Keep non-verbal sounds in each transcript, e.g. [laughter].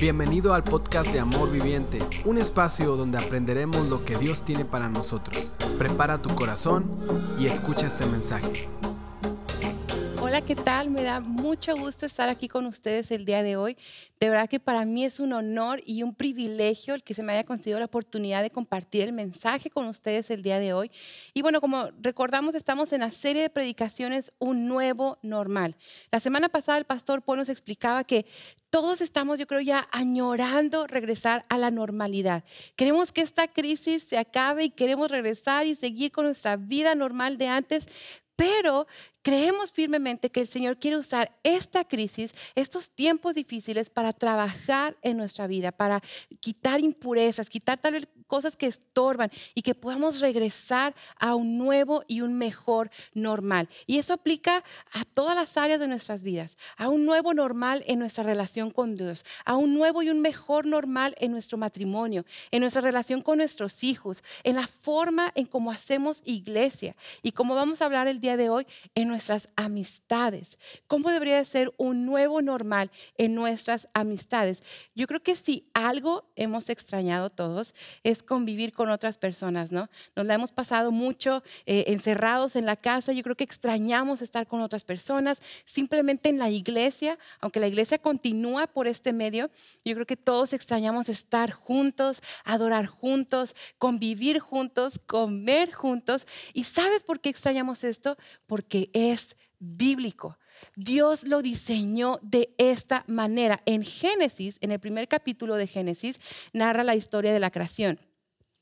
Bienvenido al podcast de Amor Viviente, un espacio donde aprenderemos lo que Dios tiene para nosotros. Prepara tu corazón y escucha este mensaje. Hola, ¿qué tal? Me da mucho gusto estar aquí con ustedes el día de hoy. De verdad que para mí es un honor y un privilegio el que se me haya concedido la oportunidad de compartir el mensaje con ustedes el día de hoy. Y bueno, como recordamos, estamos en la serie de predicaciones Un Nuevo Normal. La semana pasada el pastor Paul nos explicaba que todos estamos, yo creo, ya añorando regresar a la normalidad. Queremos que esta crisis se acabe y queremos regresar y seguir con nuestra vida normal de antes, pero creemos firmemente que el Señor quiere usar esta crisis, estos tiempos difíciles para trabajar en nuestra vida, para quitar impurezas, quitar tal vez cosas que estorban y que podamos regresar a un nuevo y un mejor normal. Y eso aplica a todas las áreas de nuestras vidas, a un nuevo normal en nuestra relación con Dios, a un nuevo y un mejor normal en nuestro matrimonio, en nuestra relación con nuestros hijos, en la forma en cómo hacemos iglesia y como vamos a hablar el día de hoy en nuestras amistades. ¿Cómo debería ser un nuevo normal en nuestras amistades? Yo creo que si algo hemos extrañado todos es convivir con otras personas, ¿no? Nos la hemos pasado mucho eh, encerrados en la casa, yo creo que extrañamos estar con otras personas, simplemente en la iglesia, aunque la iglesia continúa por este medio, yo creo que todos extrañamos estar juntos, adorar juntos, convivir juntos, comer juntos. ¿Y sabes por qué extrañamos esto? Porque es bíblico. Dios lo diseñó de esta manera. En Génesis, en el primer capítulo de Génesis, narra la historia de la creación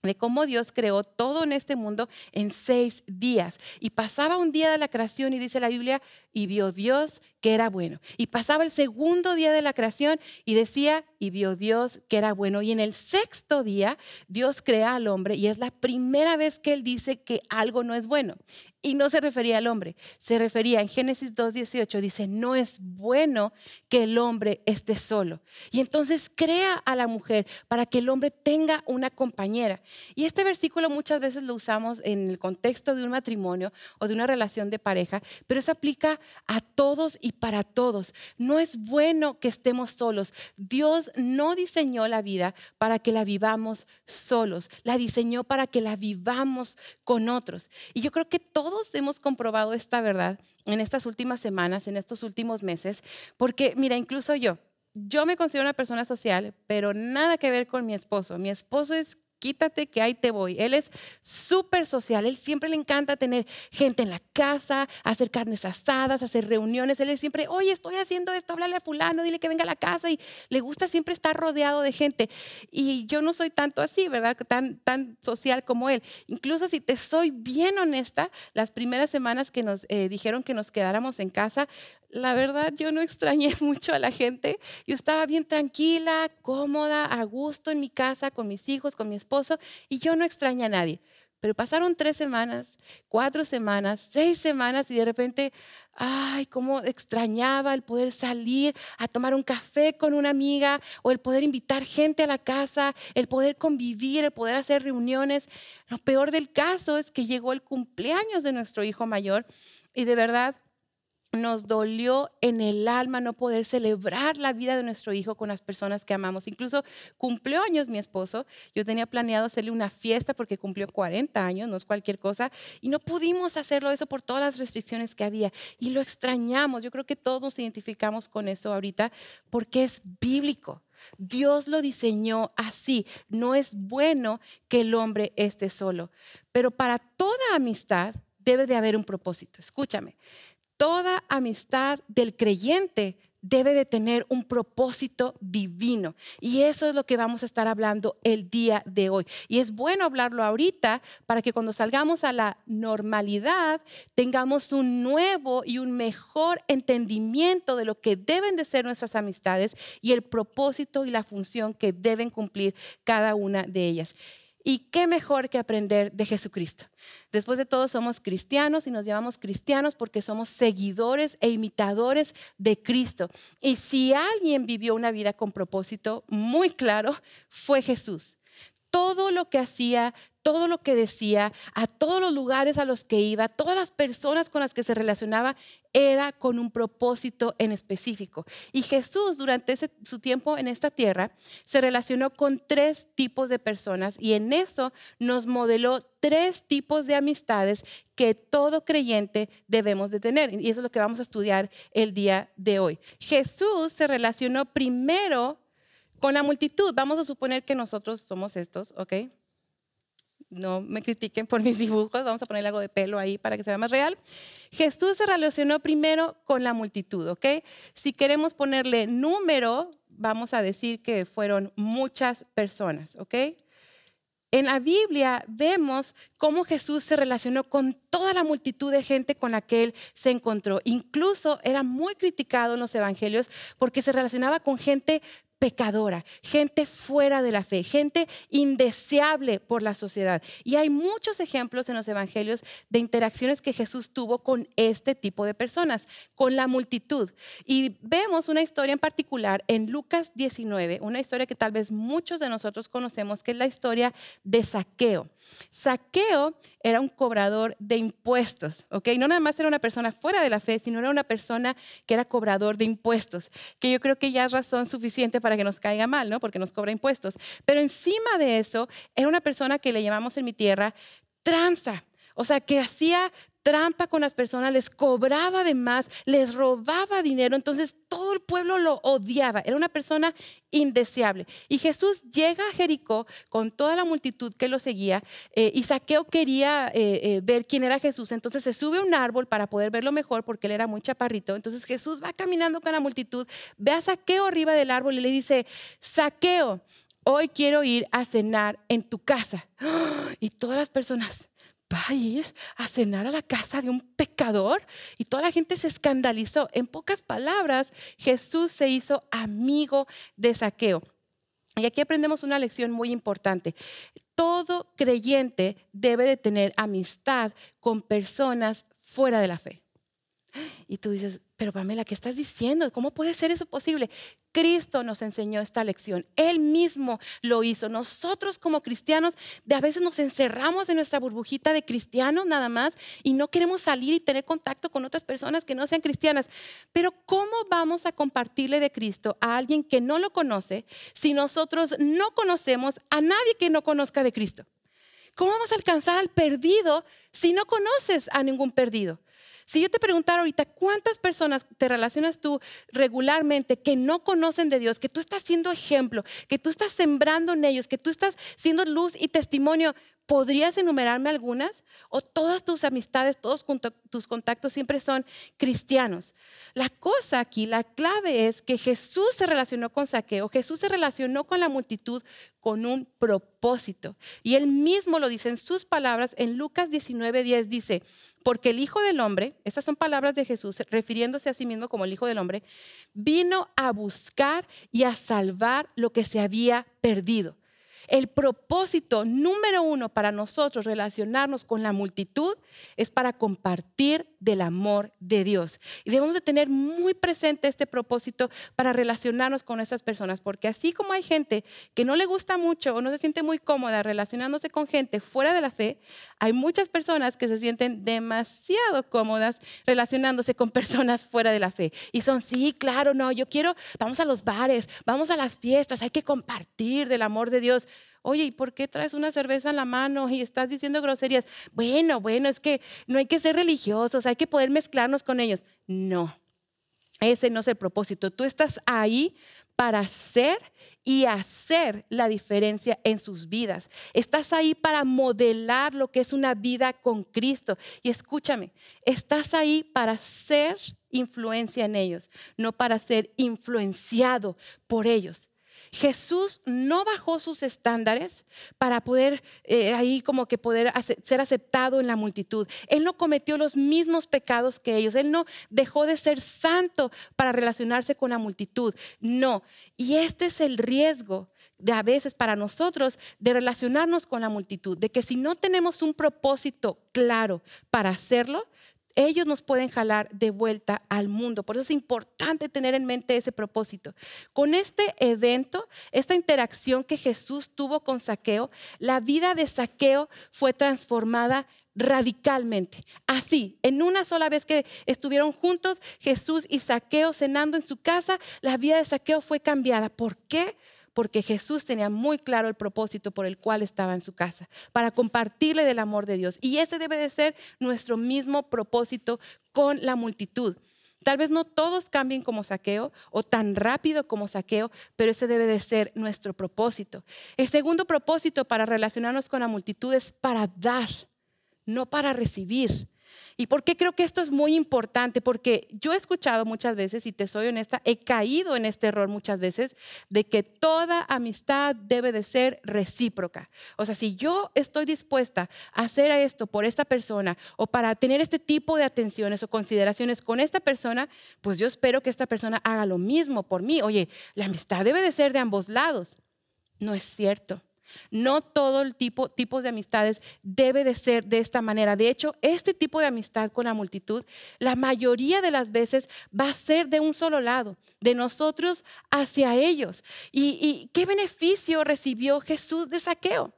de cómo Dios creó todo en este mundo en seis días. Y pasaba un día de la creación y dice la Biblia, y vio Dios que era bueno. Y pasaba el segundo día de la creación y decía, y vio Dios que era bueno. Y en el sexto día Dios crea al hombre y es la primera vez que él dice que algo no es bueno. Y no se refería al hombre, se refería en Génesis 2.18, dice, no es bueno que el hombre esté solo. Y entonces crea a la mujer para que el hombre tenga una compañera. Y este versículo muchas veces lo usamos en el contexto de un matrimonio o de una relación de pareja, pero eso aplica a todos y para todos. No es bueno que estemos solos. Dios no diseñó la vida para que la vivamos solos, la diseñó para que la vivamos con otros. Y yo creo que todos hemos comprobado esta verdad en estas últimas semanas, en estos últimos meses, porque mira, incluso yo, yo me considero una persona social, pero nada que ver con mi esposo. Mi esposo es quítate que ahí te voy. Él es súper social, él siempre le encanta tener gente en la casa, hacer carnes asadas, hacer reuniones. Él es siempre, oye, estoy haciendo esto, háblale a fulano, dile que venga a la casa y le gusta siempre estar rodeado de gente. Y yo no soy tanto así, ¿verdad? Tan, tan social como él. Incluso si te soy bien honesta, las primeras semanas que nos eh, dijeron que nos quedáramos en casa, la verdad yo no extrañé [laughs] mucho a la gente. Yo estaba bien tranquila, cómoda, a gusto en mi casa, con mis hijos, con mi esposo, y yo no extrañé a nadie. Pero pasaron tres semanas, cuatro semanas, seis semanas y de repente, ay, cómo extrañaba el poder salir a tomar un café con una amiga o el poder invitar gente a la casa, el poder convivir, el poder hacer reuniones. Lo peor del caso es que llegó el cumpleaños de nuestro hijo mayor y de verdad nos dolió en el alma no poder celebrar la vida de nuestro hijo con las personas que amamos. Incluso cumplió años mi esposo. Yo tenía planeado hacerle una fiesta porque cumplió 40 años, no es cualquier cosa, y no pudimos hacerlo eso por todas las restricciones que había. Y lo extrañamos. Yo creo que todos nos identificamos con eso ahorita porque es bíblico. Dios lo diseñó así. No es bueno que el hombre esté solo. Pero para toda amistad debe de haber un propósito. Escúchame. Toda amistad del creyente debe de tener un propósito divino. Y eso es lo que vamos a estar hablando el día de hoy. Y es bueno hablarlo ahorita para que cuando salgamos a la normalidad tengamos un nuevo y un mejor entendimiento de lo que deben de ser nuestras amistades y el propósito y la función que deben cumplir cada una de ellas. Y qué mejor que aprender de Jesucristo. Después de todo somos cristianos y nos llamamos cristianos porque somos seguidores e imitadores de Cristo. Y si alguien vivió una vida con propósito muy claro, fue Jesús todo lo que hacía, todo lo que decía, a todos los lugares a los que iba, todas las personas con las que se relacionaba, era con un propósito en específico. Y Jesús durante su tiempo en esta tierra se relacionó con tres tipos de personas y en eso nos modeló tres tipos de amistades que todo creyente debemos de tener. Y eso es lo que vamos a estudiar el día de hoy. Jesús se relacionó primero con la multitud. Vamos a suponer que nosotros somos estos, ¿ok? no me critiquen por [laughs] mis dibujos, vamos a ponerle algo de pelo ahí para que sea más real. Jesús se relacionó primero con la multitud, ¿ok? Si queremos ponerle número, vamos a decir que fueron muchas personas, ¿ok? En la Biblia vemos cómo Jesús se relacionó con toda la multitud de gente con la que él se encontró. Incluso era muy criticado en los evangelios porque se relacionaba con gente pecadora, gente fuera de la fe, gente indeseable por la sociedad. Y hay muchos ejemplos en los evangelios de interacciones que Jesús tuvo con este tipo de personas, con la multitud. Y vemos una historia en particular en Lucas 19, una historia que tal vez muchos de nosotros conocemos, que es la historia de Saqueo. Saqueo era un cobrador de impuestos, ¿ok? No nada más era una persona fuera de la fe, sino era una persona que era cobrador de impuestos, que yo creo que ya es razón suficiente para que nos caiga mal, ¿no? Porque nos cobra impuestos. Pero encima de eso, era una persona que le llamamos en mi tierra tranza. O sea, que hacía trampa con las personas, les cobraba de más, les robaba dinero, entonces todo el pueblo lo odiaba, era una persona indeseable. Y Jesús llega a Jericó con toda la multitud que lo seguía eh, y Saqueo quería eh, eh, ver quién era Jesús, entonces se sube a un árbol para poder verlo mejor porque él era muy chaparrito, entonces Jesús va caminando con la multitud, ve a Saqueo arriba del árbol y le dice, Saqueo, hoy quiero ir a cenar en tu casa. Y todas las personas, va a ir a cenar a la casa de un pecador y toda la gente se escandalizó. En pocas palabras, Jesús se hizo amigo de Saqueo. Y aquí aprendemos una lección muy importante. Todo creyente debe de tener amistad con personas fuera de la fe. [gasps] Y tú dices, pero Pamela, ¿qué estás diciendo? ¿Cómo puede ser eso posible? Cristo nos enseñó esta lección. Él mismo lo hizo. Nosotros como cristianos de a veces nos encerramos en nuestra burbujita de cristianos nada más y no queremos salir y tener contacto con otras personas que no sean cristianas. Pero ¿cómo vamos a compartirle de Cristo a alguien que no lo conoce si nosotros no conocemos a nadie que no conozca de Cristo? ¿Cómo vamos a alcanzar al perdido si no conoces a ningún perdido? Si yo te preguntara ahorita, ¿cuántas personas te relacionas tú regularmente que no conocen de Dios, que tú estás siendo ejemplo, que tú estás sembrando en ellos, que tú estás siendo luz y testimonio? ¿Podrías enumerarme algunas? ¿O todas tus amistades, todos tus contactos siempre son cristianos? La cosa aquí, la clave es que Jesús se relacionó con Saqueo, Jesús se relacionó con la multitud con un propósito. Y él mismo lo dice en sus palabras, en Lucas 19:10 dice, porque el Hijo del Hombre, estas son palabras de Jesús, refiriéndose a sí mismo como el Hijo del Hombre, vino a buscar y a salvar lo que se había perdido. El propósito número uno para nosotros relacionarnos con la multitud es para compartir del amor de Dios. Y debemos de tener muy presente este propósito para relacionarnos con esas personas, porque así como hay gente que no le gusta mucho o no se siente muy cómoda relacionándose con gente fuera de la fe, hay muchas personas que se sienten demasiado cómodas relacionándose con [laughs] personas fuera de la fe. Y son, sí, claro, no, yo quiero, vamos a los bares, vamos a las fiestas, hay que compartir del amor de Dios. Oye, ¿y por qué traes una cerveza en la mano y estás diciendo groserías? Bueno, bueno, es que no hay que ser religiosos, hay que poder mezclarnos con ellos. No, ese no es el propósito. Tú estás ahí para ser y hacer la diferencia en sus vidas. Estás ahí para modelar lo que es una vida con Cristo. Y escúchame, estás ahí para ser influencia en ellos, no para ser influenciado por ellos. Jesús no bajó sus estándares para poder eh, ahí como que poder ser aceptado en la multitud. Él no cometió los mismos pecados que ellos. Él no dejó de ser santo para relacionarse con la multitud. No. Y este es el riesgo de a veces para nosotros de relacionarnos con la multitud, de que si no tenemos un propósito claro para hacerlo, ellos nos pueden jalar de vuelta al mundo. Por eso es importante tener en mente ese propósito. Con este evento, esta interacción que Jesús tuvo con Saqueo, la vida de Saqueo fue transformada radicalmente. Así, en una sola vez que estuvieron juntos, Jesús y Saqueo cenando en su casa, la vida de Saqueo fue cambiada. ¿Por qué? Porque Jesús tenía muy claro el propósito por el cual estaba en su casa, para compartirle del amor de Dios. Y ese debe de ser nuestro mismo propósito con la multitud. Tal vez no todos cambien como saqueo o tan rápido como saqueo, pero ese debe de ser nuestro propósito. El segundo propósito para relacionarnos con la multitud es para dar no para recibir. ¿Y por qué creo que esto es muy importante? Porque yo he escuchado muchas veces, y te soy honesta, he caído en este error muchas veces de que toda amistad debe de ser recíproca. O sea, si yo estoy dispuesta a hacer esto por esta persona o para tener este tipo de atenciones o consideraciones con esta persona, pues yo espero que esta persona haga lo mismo por mí. Oye, la amistad debe de ser de ambos lados. No es cierto. No todo el tipo tipos de amistades debe de ser de esta manera. De hecho, este tipo de amistad con la multitud, la mayoría de las veces va a ser de un solo lado, de nosotros hacia ellos. ¿Y, qué beneficio recibió Jesús de saqueo?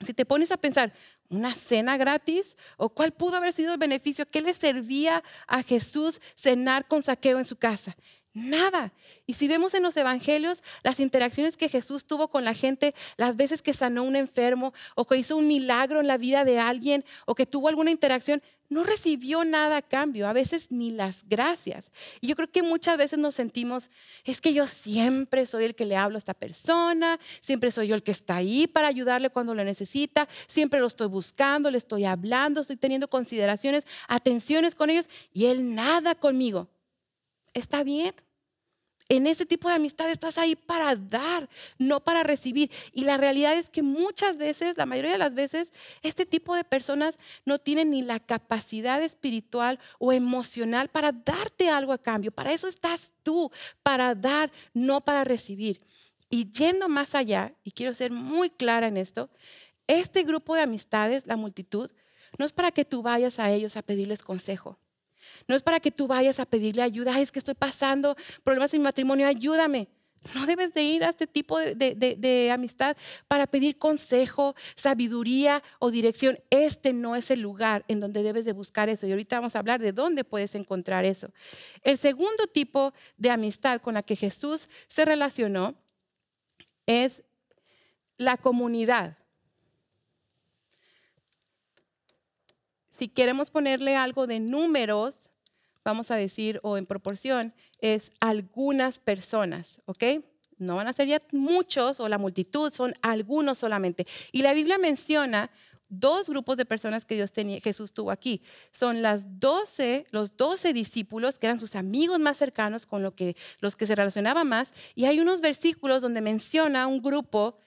Si te pones a pensar, ¿una cena gratis? ¿O cuál pudo haber sido el beneficio? ¿Qué le servía a Jesús cenar con saqueo en su casa? Nada. Y si vemos en los evangelios las interacciones que Jesús tuvo con la gente, las veces que sanó un enfermo o que hizo un milagro en la vida de alguien o que tuvo alguna interacción, no recibió nada a cambio, a veces ni las gracias. Y yo creo que muchas veces nos sentimos, es que yo siempre soy el que le hablo a esta persona, siempre soy yo el que está ahí para ayudarle cuando lo necesita, siempre lo estoy buscando, le estoy hablando, estoy teniendo consideraciones, atenciones con ellos y él nada conmigo. Está bien, en ese tipo de amistad estás ahí para dar, no para recibir. Y la realidad es que muchas veces, la mayoría de las veces, este tipo de personas no tienen ni la capacidad espiritual o emocional para darte algo a cambio. Para eso estás tú, para dar, no para recibir. Y yendo más allá, y quiero ser muy clara en esto, este grupo de amistades, la multitud, no es para que tú vayas a ellos a pedirles consejo. No es para que tú vayas a pedirle ayuda, es que estoy pasando problemas en mi matrimonio, ayúdame. No debes de ir a este tipo de, de, amistad para pedir consejo, sabiduría o dirección. Este no es el lugar en donde debes de buscar eso. Y ahorita vamos a hablar de dónde puedes encontrar eso. El segundo tipo de amistad con la que Jesús se relacionó es la comunidad. Si queremos ponerle algo de números, vamos a decir, o en proporción, es algunas personas, ¿ok? No van a ser ya muchos o la multitud, son algunos solamente. Y la Biblia menciona dos grupos de personas que Dios tenía, Jesús tuvo aquí. Son 12, los doce discípulos, que eran sus amigos más cercanos, con los que se relacionaban más. Y hay unos versículos donde menciona un grupo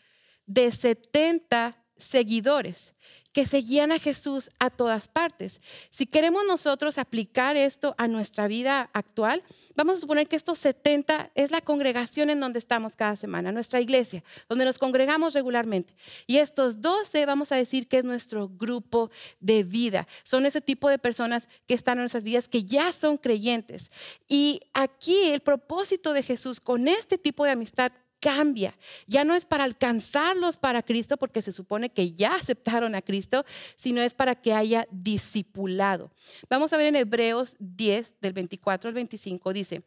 de 70 seguidores que seguían a Jesús a todas partes. Si queremos nosotros aplicar esto a nuestra vida actual, vamos a suponer que estos 70 es la congregación en donde estamos cada semana, nuestra iglesia, donde nos congregamos regularmente. Y estos 12 vamos a decir que es nuestro grupo de vida. Son ese tipo de personas que están en nuestras vidas, que ya son creyentes. Y aquí el propósito de Jesús con este tipo de amistad cambia. Ya no es para alcanzarlos para Cristo, porque se supone que ya aceptaron a Cristo, sino es para que haya discipulado. Vamos a ver en Hebreos 10, del 24 al 25, dice,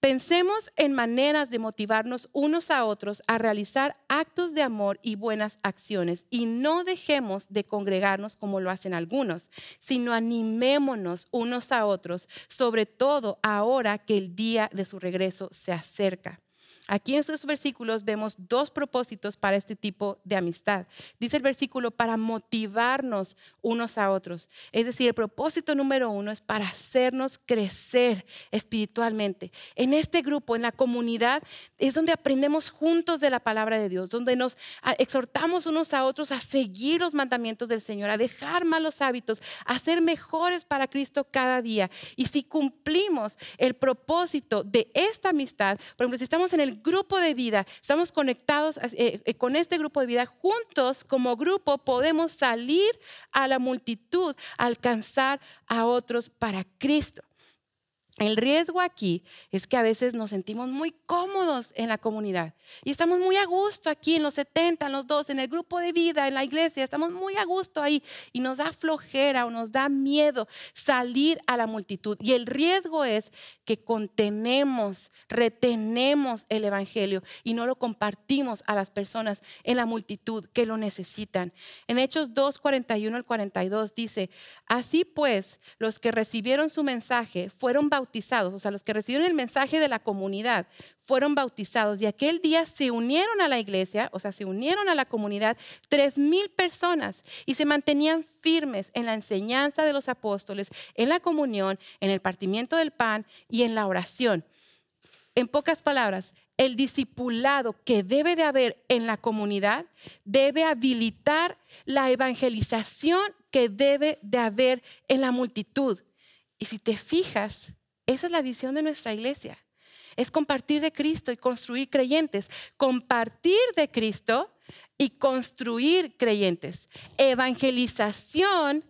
pensemos en maneras de motivarnos unos a otros a realizar actos de amor y buenas acciones y no dejemos de congregarnos como lo hacen algunos, sino animémonos unos a otros, sobre todo ahora que el día de su regreso se acerca. Aquí en estos versículos vemos dos propósitos para este tipo de amistad. Dice el versículo para motivarnos unos a otros. Es decir, el propósito número uno es para hacernos crecer espiritualmente. En este grupo, en la comunidad, es donde aprendemos juntos de la palabra de Dios, donde nos exhortamos unos a otros a seguir los mandamientos del Señor, a dejar malos hábitos, a ser mejores para Cristo cada día. Y si cumplimos el propósito de esta amistad, por ejemplo, si estamos en el grupo de vida, estamos conectados eh, eh, con este grupo de vida, juntos como grupo podemos salir a la multitud, alcanzar a otros para Cristo. El riesgo aquí es que a veces nos sentimos muy cómodos en la comunidad y estamos muy a gusto aquí en los 70, en los dos, en el grupo de vida, en la iglesia, estamos muy a gusto ahí y nos da flojera o nos da miedo salir a la multitud. Y el riesgo es que contenemos, retenemos el Evangelio y no lo compartimos a las personas en la multitud que lo necesitan. En Hechos 2, 41 al 42 dice, así pues, los que recibieron su mensaje fueron bautizados bautizados, o sea, los que recibieron el mensaje de la comunidad, fueron bautizados y aquel día se unieron a la iglesia, o sea, se unieron a la comunidad tres mil personas y se mantenían firmes en la enseñanza de los apóstoles, en la comunión, en el partimiento del pan y en la oración. En pocas palabras, el discipulado que debe de haber en la comunidad debe habilitar la evangelización que debe de haber en la multitud. Y si te fijas, esa es la visión de nuestra iglesia. Es compartir de Cristo y construir creyentes. Compartir de Cristo y construir creyentes. Evangelización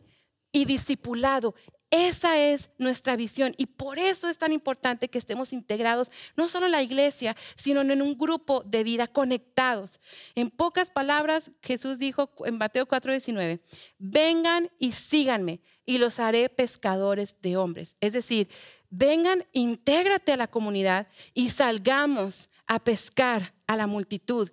y discipulado. Esa es nuestra visión y por eso es tan importante que estemos integrados, no solo en la iglesia, sino en un grupo de vida conectados. En pocas palabras, Jesús dijo en Mateo 4:19, vengan y síganme y los haré pescadores de hombres. Es decir, vengan, intégrate a la comunidad y salgamos a pescar a la multitud.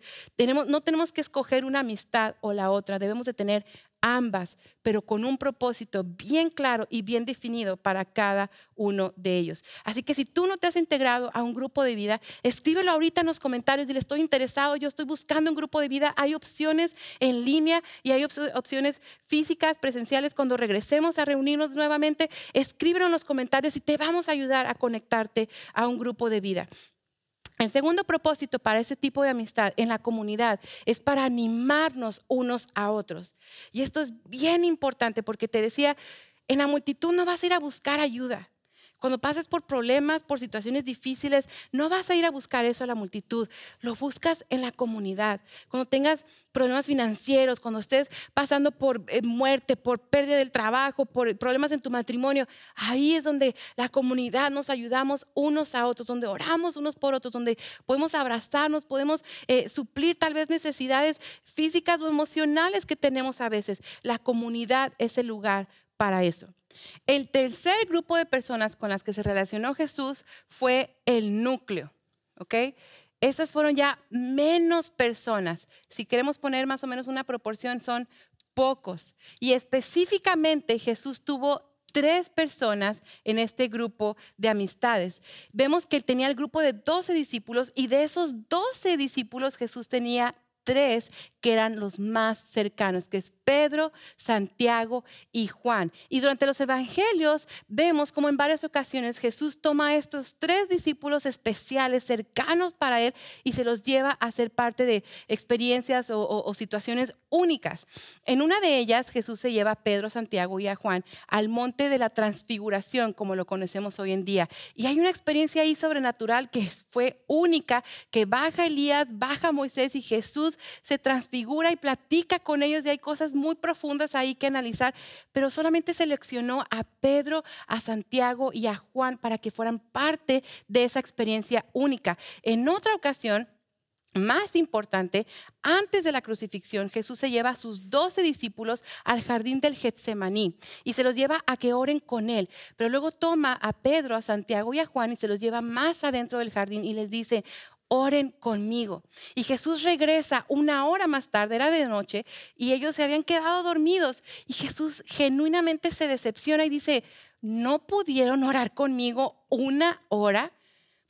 No tenemos que escoger una amistad o la otra, debemos de tener ambas, pero con un propósito bien claro y bien definido para cada uno de ellos. Así que si tú no te has integrado a un grupo de vida, escríbelo ahorita en los comentarios, dile estoy interesado, yo estoy buscando un grupo de vida, hay opciones en línea y hay opciones físicas, presenciales, cuando regresemos a reunirnos nuevamente, escríbelo en los comentarios y te vamos a ayudar a conectarte a un grupo de vida. El segundo propósito para ese tipo de amistad en la comunidad es para animarnos unos a otros. Y esto es bien importante porque te decía, en la multitud no vas a ir a buscar ayuda. Cuando pases por problemas, por situaciones difíciles, no vas a ir a buscar eso a la multitud, lo buscas en la comunidad. Cuando tengas problemas financieros, cuando estés pasando por eh, muerte, por pérdida del trabajo, por problemas en tu matrimonio, ahí es donde la comunidad nos ayudamos unos a otros, donde oramos unos por otros, donde podemos abrazarnos, podemos eh, suplir tal vez necesidades físicas o emocionales que tenemos a veces. La comunidad es el lugar para eso. El tercer grupo de personas con las que se relacionó Jesús fue el núcleo, ¿ok? Estas fueron ya menos personas. Si queremos poner más o menos una proporción, son pocos. Y específicamente Jesús tuvo tres personas en este grupo de amistades. Vemos que él tenía el grupo de 12 discípulos y de esos 12 discípulos Jesús tenía tres que eran los más cercanos, que es Pedro, Santiago y Juan. Y durante los evangelios vemos como en varias ocasiones Jesús toma a estos tres discípulos especiales, cercanos para él, y se los lleva a ser parte de experiencias o, situaciones únicas. En una de ellas Jesús se lleva a Pedro, Santiago y a Juan al monte de la transfiguración, como lo conocemos hoy en día. Y hay una experiencia ahí sobrenatural que fue única, que baja Elías, baja Moisés y Jesús se transfigura y platica con ellos y hay cosas muy profundas ahí que analizar, pero solamente seleccionó a Pedro, a Santiago y a Juan para que fueran parte de esa experiencia única. En otra ocasión, más importante, antes de la crucifixión, Jesús se lleva a sus doce discípulos al jardín del Getsemaní y se los lleva a que oren con él. Pero luego toma a Pedro, a Santiago y a Juan y se los lleva más adentro del jardín y les dice, oren conmigo. Y Jesús regresa una hora más tarde, era de noche, y ellos se habían quedado dormidos. Y Jesús genuinamente se decepciona y dice, ¿no pudieron orar conmigo una hora?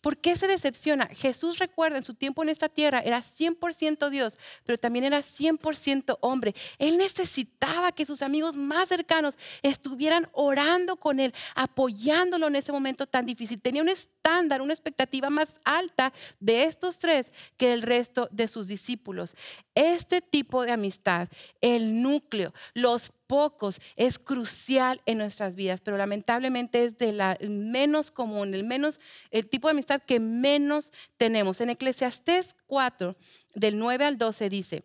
¿Por qué se decepciona? Jesús recuerda en su tiempo en esta tierra, era 100% Dios, pero también era 100% hombre. Él necesitaba que sus amigos más cercanos estuvieran orando con él, apoyándolo en ese momento tan difícil. Tenía un estándar, una expectativa más alta de estos tres que el resto de sus discípulos. Este tipo de amistad, el núcleo, los pocos, es crucial en nuestras vidas, pero lamentablemente es de la menos común, el menos el tipo de amistad que menos tenemos. En Eclesiastés 4 del 9 al 12 dice: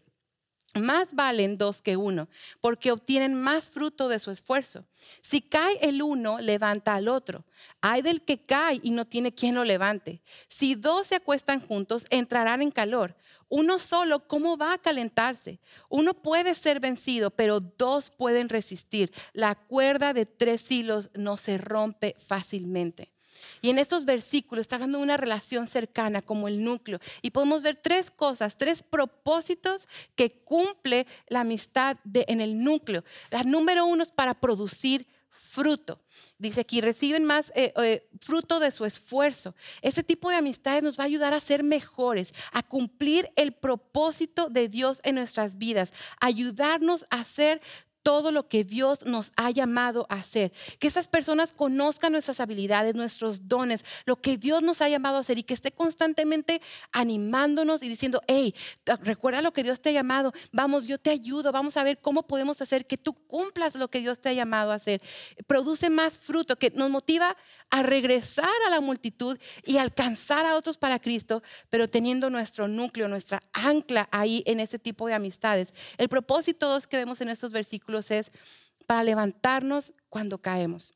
más valen dos que uno, porque obtienen más fruto de su esfuerzo. Si cae el uno, levanta al otro. Hay del que cae y no tiene quien lo levante. Si dos se acuestan juntos, entrarán en calor. Uno solo, ¿cómo va a calentarse? Uno puede ser vencido, pero dos pueden resistir. La cuerda de tres hilos no se rompe fácilmente. Y en estos versículos está hablando de una relación cercana como el núcleo. Y podemos ver tres cosas, tres propósitos que cumple la amistad en el núcleo. La número uno es para producir fruto. Dice aquí, reciben más eh, eh, fruto de su esfuerzo. Ese tipo de amistades nos va a ayudar a ser mejores, a cumplir el propósito de Dios en nuestras vidas, ayudarnos a ser todo lo que Dios nos ha llamado a hacer. Que estas personas conozcan nuestras habilidades, nuestros dones, lo que Dios nos ha llamado a hacer y que esté constantemente animándonos y diciendo, hey, recuerda lo que Dios te ha llamado, vamos, yo te ayudo, vamos a ver cómo podemos hacer que tú cumplas lo que Dios te ha llamado a hacer. Produce más fruto, que nos motiva a regresar a la multitud y alcanzar a otros para Cristo, pero teniendo nuestro núcleo, nuestra ancla ahí en ese tipo de amistades. El propósito que vemos en estos versículos es para levantarnos cuando caemos.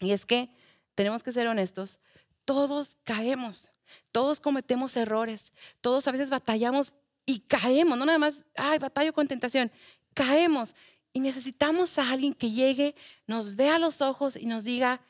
Y es que tenemos que ser honestos, todos caemos, todos cometemos errores, todos a veces batallamos y caemos, no nada más, ay, batallo con tentación, caemos y necesitamos a alguien que llegue, nos vea a los ojos y nos diga,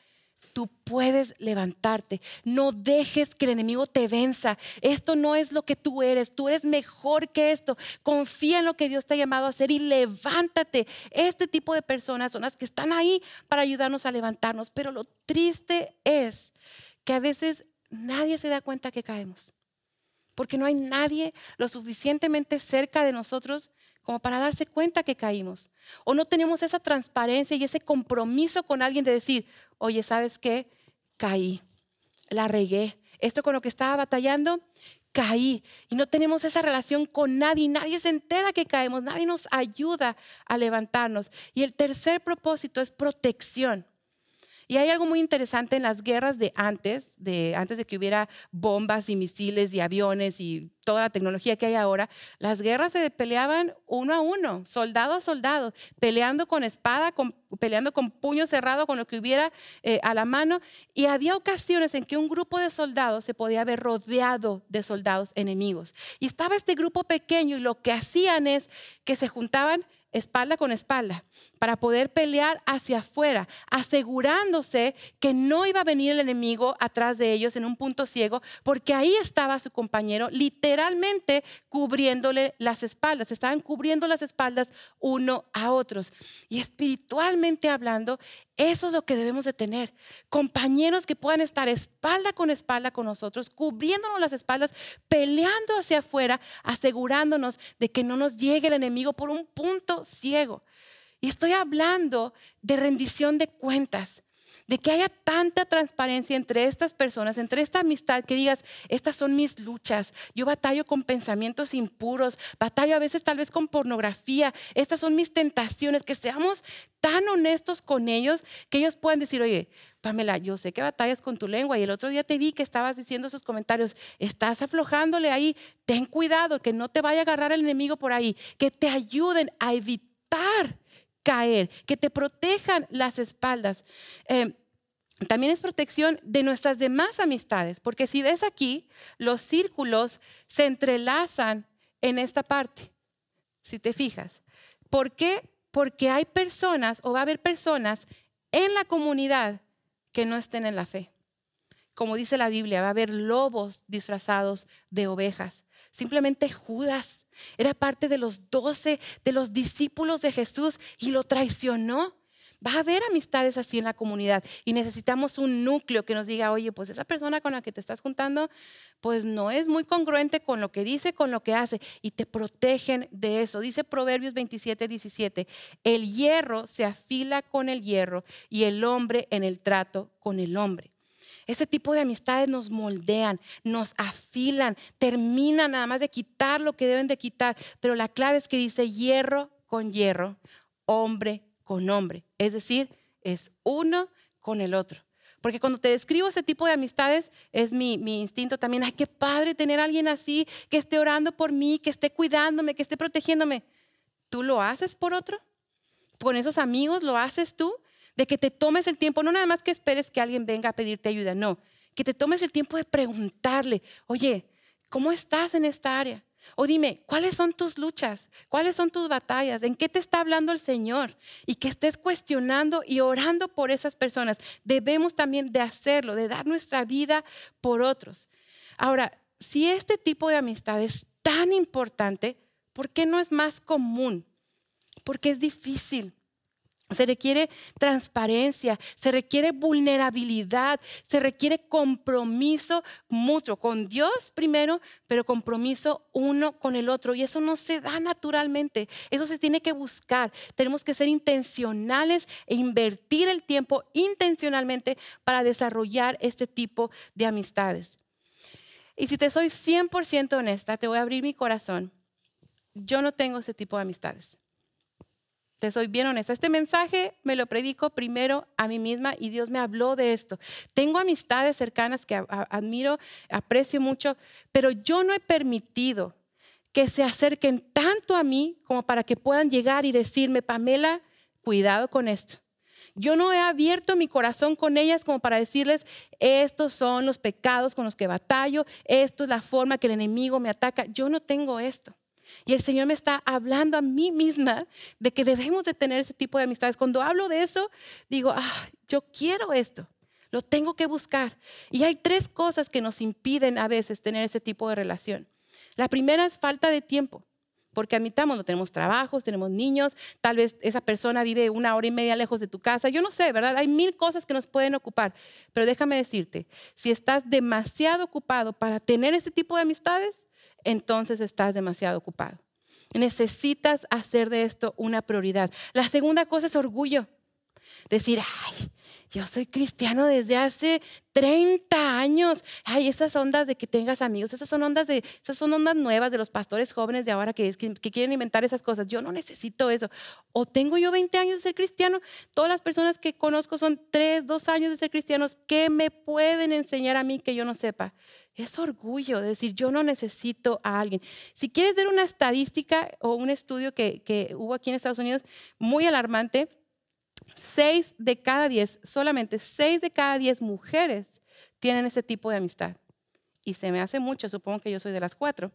tú puedes levantarte. No dejes que el enemigo te venza. Esto no es lo que tú eres. Tú eres mejor que esto. Confía en lo que Dios te ha llamado a hacer y levántate. Este tipo de personas son las que están ahí para ayudarnos a levantarnos. Pero lo triste es que a veces nadie se da cuenta que caemos. Porque no hay nadie lo suficientemente cerca de nosotros como para darse cuenta que caímos. O no tenemos esa transparencia y ese compromiso con alguien de decir, oye, ¿sabes qué? Caí, la regué. Esto con lo que estaba batallando, caí. Y no tenemos esa relación con nadie. Nadie se entera que caemos. Nadie nos ayuda a levantarnos. Y el tercer propósito es protección. Y hay algo muy interesante en las guerras de antes, de antes de que hubiera bombas y misiles y aviones y toda la tecnología que hay ahora, las guerras se peleaban uno a uno, soldado a soldado, peleando con espada, peleando con puño cerrado, con lo que hubiera eh, a la mano. Y había ocasiones en que un grupo de soldados se podía ver rodeado de soldados enemigos. Y estaba este grupo pequeño y lo que hacían es que se juntaban espalda con espalda, para poder pelear hacia afuera, asegurándose que no iba a venir el enemigo atrás de ellos en un punto ciego, porque ahí estaba su compañero literalmente cubriéndole las espaldas, estaban cubriendo las espaldas uno a otros. Y espiritualmente hablando, eso es lo que debemos de tener. Compañeros que puedan estar espalda con espalda con nosotros, cubriéndonos las espaldas, peleando hacia afuera, asegurándonos de que no nos llegue el enemigo por un punto ciego. Y estoy hablando de rendición de cuentas de que haya tanta transparencia entre estas personas, entre esta amistad, que digas, estas son mis luchas, yo batallo con pensamientos impuros, batallo a veces tal vez con pornografía, estas son mis tentaciones, que seamos tan honestos con ellos que ellos puedan decir, oye, Pamela, yo sé que batallas con tu lengua y el otro día te vi que estabas diciendo esos comentarios, estás aflojándole ahí, ten cuidado, que no te vaya a agarrar el enemigo por ahí, que te ayuden a evitar caer, que te protejan las espaldas. Eh, también es protección de nuestras demás amistades, porque si ves aquí, los círculos se entrelazan en esta parte, si te fijas. ¿Por qué? Porque hay personas o va a haber personas en la comunidad que no estén en la fe. Como dice la Biblia, va a haber lobos disfrazados de ovejas. Simplemente Judas era parte de los doce, de los discípulos de Jesús y lo traicionó. Va a haber amistades así en la comunidad y necesitamos un núcleo que nos diga, oye, pues esa persona con la que te estás juntando, pues no es muy congruente con lo que dice, con lo que hace y te protegen de eso. Dice Proverbios 27, 17, el hierro se afila con el hierro y el hombre en el trato con el hombre. Este tipo de amistades nos moldean, nos afilan, terminan nada más de quitar lo que deben de quitar, pero la clave es que dice hierro con hierro, hombre con hombre. Es decir, es uno con el otro. Porque cuando te describo ese tipo de amistades, es mi, mi, instinto también. Ay, qué padre tener alguien así, que esté orando por mí, que esté cuidándome, que esté protegiéndome. ¿Tú lo haces por otro? ¿Con esos amigos lo haces tú? De que te tomes el tiempo, no nada más que esperes que alguien venga a pedirte ayuda, no. Que te tomes el tiempo de preguntarle, oye, ¿cómo estás en esta área? O dime, ¿cuáles son tus luchas? ¿Cuáles son tus batallas? ¿En qué te está hablando el Señor? Y que estés cuestionando y orando por esas personas. Debemos también de hacerlo, de dar nuestra vida por otros. Ahora, si este tipo de amistad es tan importante, ¿por qué no es más común? Porque es difícil. Se requiere transparencia, se requiere vulnerabilidad, se requiere compromiso mutuo con Dios primero, pero compromiso uno con el otro. Y eso no se da naturalmente, eso se tiene que buscar. Tenemos que ser intencionales e invertir el tiempo intencionalmente para desarrollar este tipo de amistades. Y si te soy 100% honesta, te voy a abrir mi corazón. Yo no tengo ese tipo de amistades. Soy bien honesta. Este mensaje me lo predico primero a mí misma y Dios me habló de esto. Tengo amistades cercanas que admiro, aprecio mucho, pero yo no he permitido que se acerquen tanto a mí como para que puedan llegar y decirme, Pamela, cuidado con esto. Yo no he abierto mi corazón con ellas como para decirles, estos son los pecados con los que batallo, esto es la forma que el enemigo me ataca. Yo no tengo esto. Y el Señor me está hablando a mí misma de que debemos de tener ese tipo de amistades. Cuando hablo de eso, digo, ah, yo quiero esto, lo tengo que buscar. Y hay tres cosas que nos impiden a veces tener ese tipo de relación. La primera es falta de tiempo. Porque admitamos, no tenemos trabajos, tenemos niños, tal vez esa persona vive una hora y media lejos de tu casa, yo no sé, ¿verdad? Hay mil cosas que nos pueden ocupar, pero déjame decirte, si estás demasiado ocupado para tener ese tipo de amistades, entonces estás demasiado ocupado. Necesitas hacer de esto una prioridad. La segunda cosa es orgullo. Decir, ay, yo soy cristiano desde hace 30 años. Ay, esas ondas de que tengas amigos, esas son ondas de, esas son ondas nuevas de los pastores jóvenes de ahora que, que, quieren inventar esas cosas. Yo no necesito eso. O tengo yo 20 años de ser cristiano. Todas las personas que conozco son 3, 2 años de ser cristianos. ¿Qué me pueden enseñar a mí que yo no sepa? Es orgullo de decir, yo no necesito a alguien. Si quieres ver una estadística o un estudio que, que hubo aquí en Estados Unidos muy alarmante, seis de cada diez, solamente seis de cada diez mujeres tienen ese tipo de amistad. Y se me hace mucho, supongo que yo soy de las cuatro.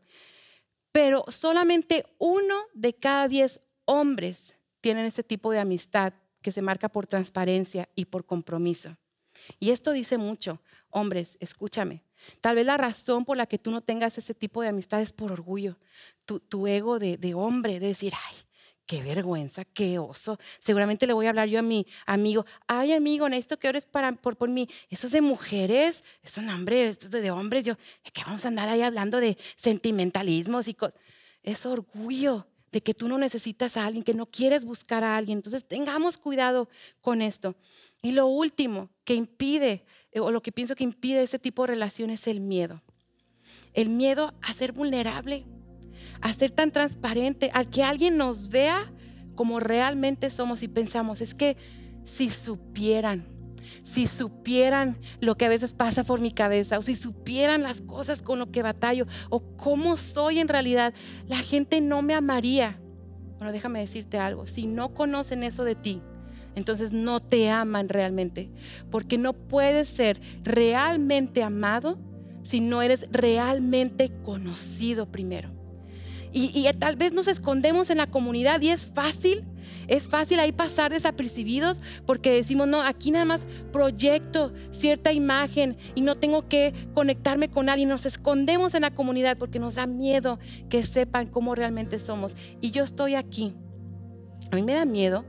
Pero solamente uno de cada diez hombres tienen ese tipo de amistad que se marca por transparencia y por compromiso. Y esto dice mucho. Hombres, escúchame. Tal vez la razón por la que tú no tengas ese tipo de amistad es por orgullo. Tu, ego de, de hombre, de decir, ay, qué vergüenza, qué oso. Seguramente le voy a hablar yo a mi amigo, ay amigo, necesito que ores para, por, por mí. Eso es de mujeres, eso no, hombre, es de hombres. Yo, es que vamos a andar ahí hablando de sentimentalismos y es orgullo de que tú no necesitas a alguien, que no quieres buscar a alguien. Entonces tengamos cuidado con esto. Y lo último que impide, eh, o lo que pienso que impide este tipo de relación es el miedo. El miedo a ser vulnerable, a ser tan transparente, al que alguien nos vea como realmente somos y pensamos, es que si supieran, si supieran lo que a veces pasa por mi cabeza, o si supieran las cosas con lo que batallo, o cómo soy en realidad, la gente no me amaría. Bueno, déjame decirte algo, si no conocen eso de ti, entonces no te aman realmente, porque no puedes ser realmente amado si no eres realmente conocido primero. Y, tal vez nos escondemos en la comunidad y es fácil, es fácil ahí pasar desapercibidos porque decimos, no, aquí nada más proyecto cierta imagen y no tengo que conectarme con alguien. Nos escondemos en la comunidad porque nos da miedo que sepan cómo realmente somos. Y yo estoy aquí. A mí me da miedo.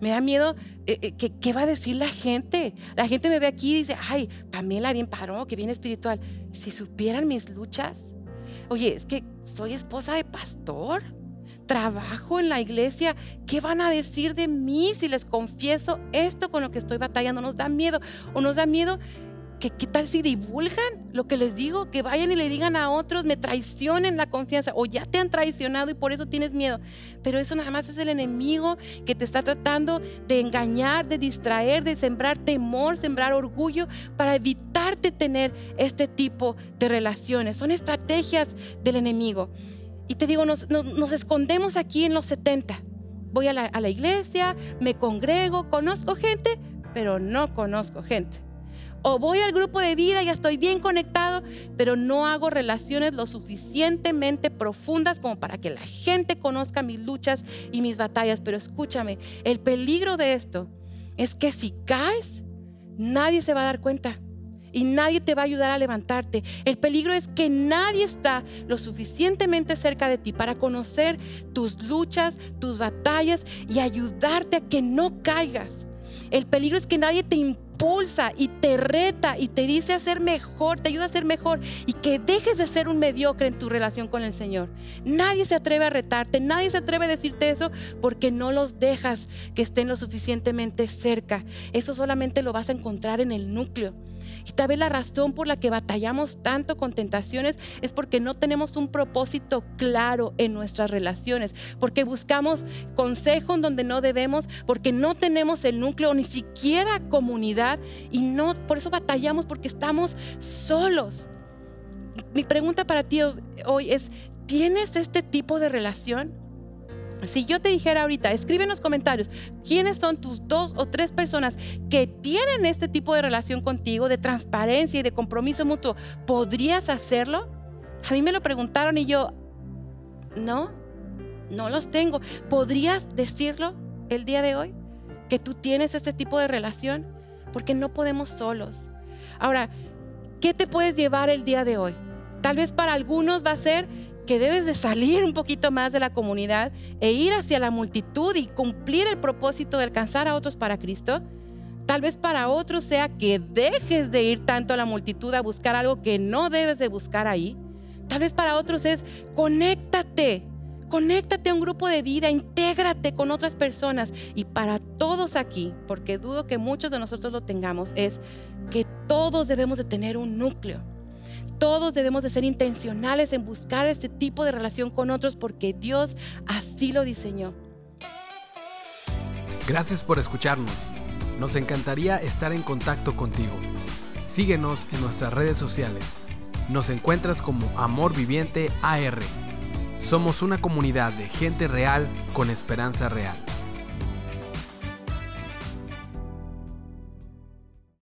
Me da miedo eh, eh, que, qué va a decir la gente. La gente me ve aquí y dice, ay, Pamela bien paró, que bien espiritual. Si supieran mis luchas, Oye, es que soy esposa de pastor, trabajo en la iglesia. ¿Qué van a decir de mí si les confieso esto con lo que estoy batallando? Nos da miedo o nos da miedo ¿Qué, ¿Qué tal si divulgan lo que les digo? Que vayan y le digan a otros, me traicionen la confianza o ya te han traicionado y por eso tienes miedo. Pero eso nada más es el enemigo que te está tratando de engañar, de distraer, de sembrar temor, sembrar orgullo para evitarte tener este tipo de relaciones. Son estrategias del enemigo. Y te digo, nos, nos, escondemos aquí en los 70. Voy a la, a la iglesia, me congrego, conozco gente, pero no conozco gente. O voy al grupo de vida y estoy bien conectado, pero no hago relaciones lo suficientemente profundas como para que la gente conozca mis luchas y mis batallas. Pero escúchame, el peligro de esto es que si caes, nadie se va a dar cuenta y nadie te va a ayudar a levantarte. El peligro es que nadie está lo suficientemente cerca de ti para conocer tus luchas, tus batallas y ayudarte a que no caigas. El peligro es que nadie te impulsa y te reta y te dice a ser mejor, te ayuda a ser mejor y que dejes de ser un mediocre en tu relación con el Señor. Nadie se atreve a retarte, nadie se atreve a decirte eso porque no los dejas que estén lo suficientemente cerca. Eso solamente lo vas a encontrar en el núcleo. Y tal vez la razón por la que batallamos tanto con tentaciones es porque no tenemos un propósito claro en nuestras relaciones, porque buscamos consejo en donde no debemos, porque no tenemos el núcleo, ni siquiera comunidad, y no, por eso batallamos, porque estamos solos. Mi pregunta para ti hoy es, ¿tienes este tipo de relación? Si yo te dijera ahorita, escribe en los comentarios quiénes son tus dos o tres personas que tienen este tipo de relación contigo, de transparencia y de compromiso mutuo, ¿podrías hacerlo? A mí me lo preguntaron y yo, no, no los tengo. ¿Podrías decirlo el día de hoy? Que tú tienes este tipo de relación, porque no podemos solos. Ahora, ¿qué te puedes llevar el día de hoy? Tal vez para algunos va a ser que debes de salir un poquito más de la comunidad e ir hacia la multitud y cumplir el propósito de alcanzar a otros para Cristo. Tal vez para otros sea que dejes de ir tanto a la multitud a buscar algo que no debes de buscar ahí. Tal vez para otros es conéctate, conéctate a un grupo de vida, intégrate con otras personas. Y para todos aquí, porque dudo que muchos de nosotros lo tengamos, es que todos debemos de tener un núcleo todos debemos de ser intencionales en buscar este tipo de relación con otros porque Dios así lo diseñó. Gracias por escucharnos. Nos encantaría estar en contacto contigo. Síguenos en nuestras redes sociales. Nos encuentras como Amor Viviente AR. Somos una comunidad de gente real con esperanza real.